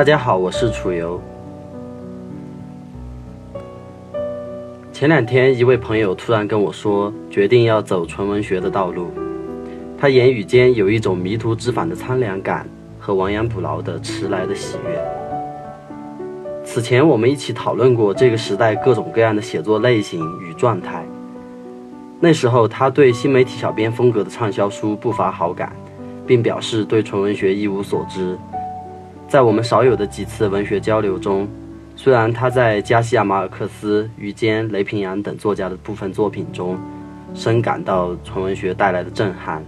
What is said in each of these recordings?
大家好，我是楚游。前两天，一位朋友突然跟我说，决定要走纯文学的道路。他言语间有一种迷途知返的苍凉感和亡羊补牢的迟来的喜悦。此前，我们一起讨论过这个时代各种各样的写作类型与状态。那时候，他对新媒体小编风格的畅销书不乏好感，并表示对纯文学一无所知。在我们少有的几次文学交流中，虽然他在加西亚马尔克斯、于坚、雷平阳等作家的部分作品中深感到纯文学带来的震撼，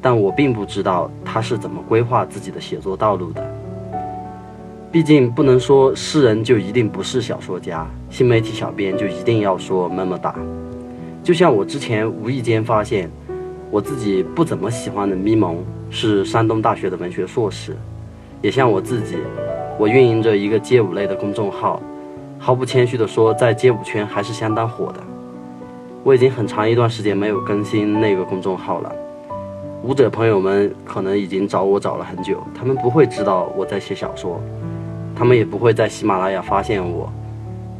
但我并不知道他是怎么规划自己的写作道路的。毕竟不能说诗人就一定不是小说家，新媒体小编就一定要说么么哒。就像我之前无意间发现，我自己不怎么喜欢的咪蒙是山东大学的文学硕士，也像我自己，我运营着一个街舞类的公众号，毫不谦虚地说，在街舞圈还是相当火的。我已经很长一段时间没有更新那个公众号了，舞者朋友们可能已经找我找了很久，他们不会知道我在写小说，他们也不会在喜马拉雅发现我，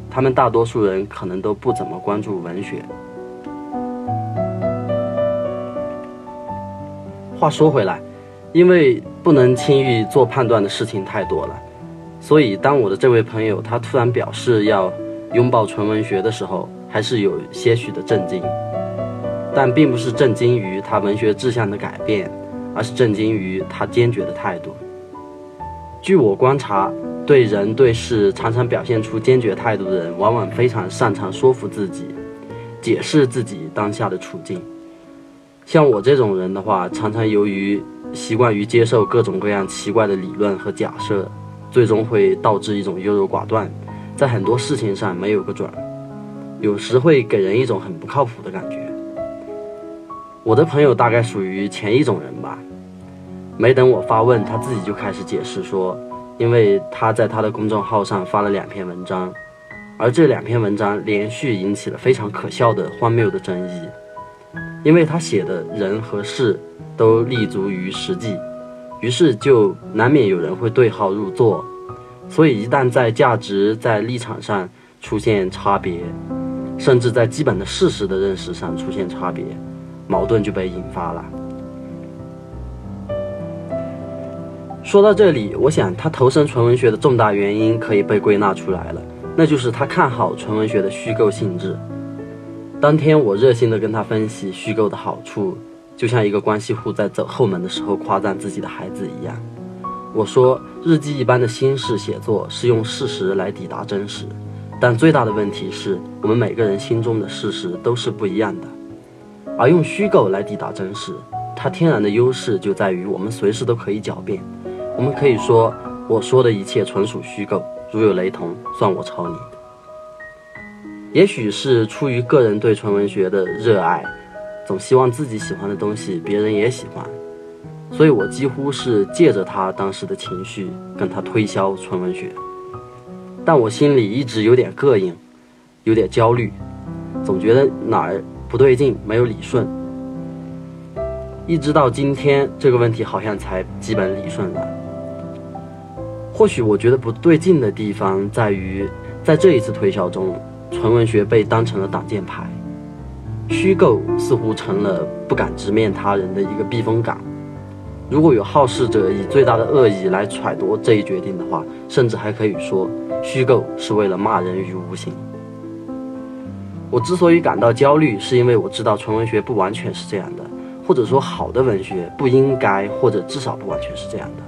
他们大多数人可能都不怎么关注文学。话说回来，因为不能轻易做判断的事情太多了，所以当我的这位朋友他突然表示要拥抱纯文学的时候，还是有些许的震惊。但并不是震惊于他文学志向的改变，而是震惊于他坚决的态度。据我观察，对人对事常常表现出坚决态度的人，往往非常擅长说服自己，解释自己当下的处境。像我这种人的话，常常由于习惯于接受各种各样奇怪的理论和假设，最终会导致一种优柔寡断，在很多事情上没有个准儿，有时会给人一种很不靠谱的感觉。我的朋友大概属于前一种人吧，没等我发问，他自己就开始解释说，因为他在他的公众号上发了两篇文章，而这两篇文章连续引起了非常可笑的荒谬的争议。因为他写的人和事都立足于实际，于是就难免有人会对号入座。所以一旦在价值、在立场上出现差别，甚至在基本的事实的认识上出现差别，矛盾就被引发了。说到这里，我想他投身纯文学的重大原因可以被归纳出来了，那就是他看好纯文学的虚构性质。当天，我热心地跟他分析虚构的好处，就像一个关系户在走后门的时候夸赞自己的孩子一样。我说，日记一般的心事写作是用事实来抵达真实，但最大的问题是我们每个人心中的事实都是不一样的。而用虚构来抵达真实，它天然的优势就在于我们随时都可以狡辩。我们可以说，我说的一切纯属虚构，如有雷同，算我抄你。也许是出于个人对纯文学的热爱，总希望自己喜欢的东西别人也喜欢，所以我几乎是借着他当时的情绪跟他推销纯文学。但我心里一直有点膈应，有点焦虑，总觉得哪儿不对劲，没有理顺。一直到今天，这个问题好像才基本理顺了。或许我觉得不对劲的地方在于，在这一次推销中。纯文学被当成了挡箭牌，虚构似乎成了不敢直面他人的一个避风港。如果有好事者以最大的恶意来揣度这一决定的话，甚至还可以说，虚构是为了骂人于无形。我之所以感到焦虑，是因为我知道纯文学不完全是这样的，或者说好的文学不应该，或者至少不完全是这样的。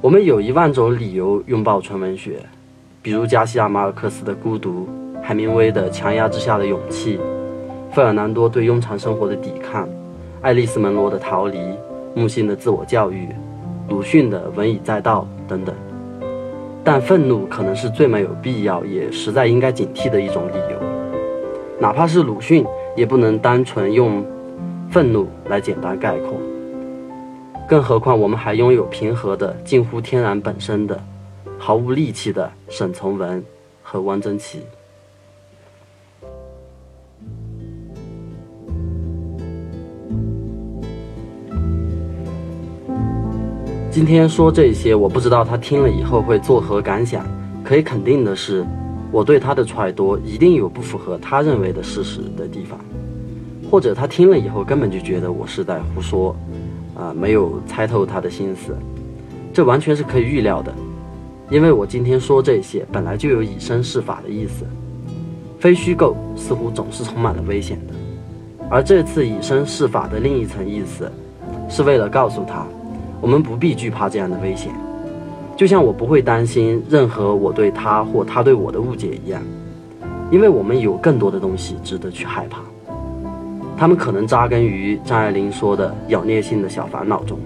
我们有一万种理由拥抱纯文学。比如加西亚马尔克斯的孤独，海明威的强压之下的勇气，费尔南多对庸常生活的抵抗，爱丽丝门罗的逃离，木心的自我教育，鲁迅的文以载道等等。但愤怒可能是最没有必要，也实在应该警惕的一种理由。哪怕是鲁迅，也不能单纯用愤怒来简单概括。更何况我们还拥有平和的、近乎天然本身的。毫无力气的沈从文和汪曾祺。今天说这些，我不知道他听了以后会作何感想。可以肯定的是，我对他的揣度一定有不符合他认为的事实的地方，或者他听了以后根本就觉得我是在胡说，啊，没有猜透他的心思。这完全是可以预料的，因为我今天说这些本来就有以身试法的意思。非虚构似乎总是充满了危险的，而这次以身试法的另一层意思，是为了告诉他，我们不必惧怕这样的危险，就像我不会担心任何我对他或他对我的误解一样，因为我们有更多的东西值得去害怕，他们可能扎根于张爱玲说的咬孽性的小烦恼中，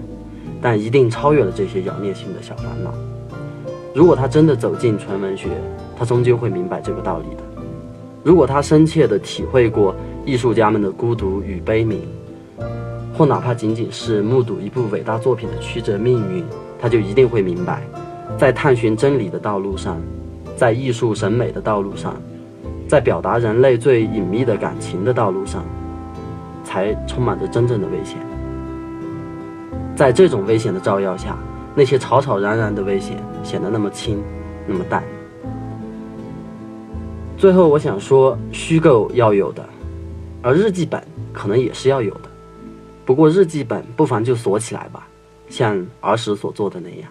但一定超越了这些咬孽性的小烦恼。如果他真的走进纯文学，他终究会明白这个道理的。如果他深切地体会过艺术家们的孤独与悲悯，或哪怕仅仅是目睹一部伟大作品的曲折命运，他就一定会明白，在探寻真理的道路上，在艺术审美的道路上，在表达人类最隐秘的感情的道路上，才充满着真正的危险。在这种危险的照耀下，那些吵吵嚷嚷的危险显得那么轻，那么淡。最后，我想说，虚构要有的，而日记本可能也是要有的。不过，日记本不妨就锁起来吧，像儿时所做的那样。